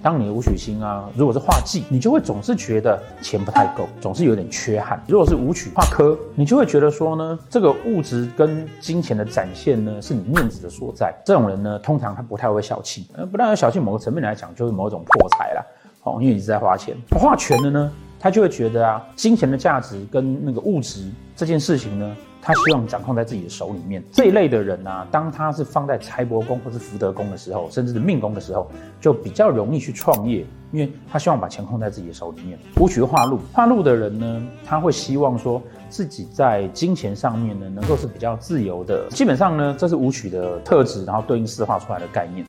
当你的武曲星啊，如果是化忌，你就会总是觉得钱不太够，总是有点缺憾。如果是武曲化科，你就会觉得说呢，这个物质跟金钱的展现呢，是你面子的所在。这种人呢，通常他不太会小气，呃，不但有小气，某个层面来讲，就是某种破财啦。哦，因为你一直在花钱。化权的呢，他就会觉得啊，金钱的价值跟那个物质这件事情呢。他希望掌控在自己的手里面。这一类的人啊，当他是放在财帛宫或是福德宫的时候，甚至是命宫的时候，就比较容易去创业，因为他希望把钱控在自己的手里面。武曲化禄，化禄的人呢，他会希望说自己在金钱上面呢，能够是比较自由的。基本上呢，这是武曲的特质，然后对应四化出来的概念。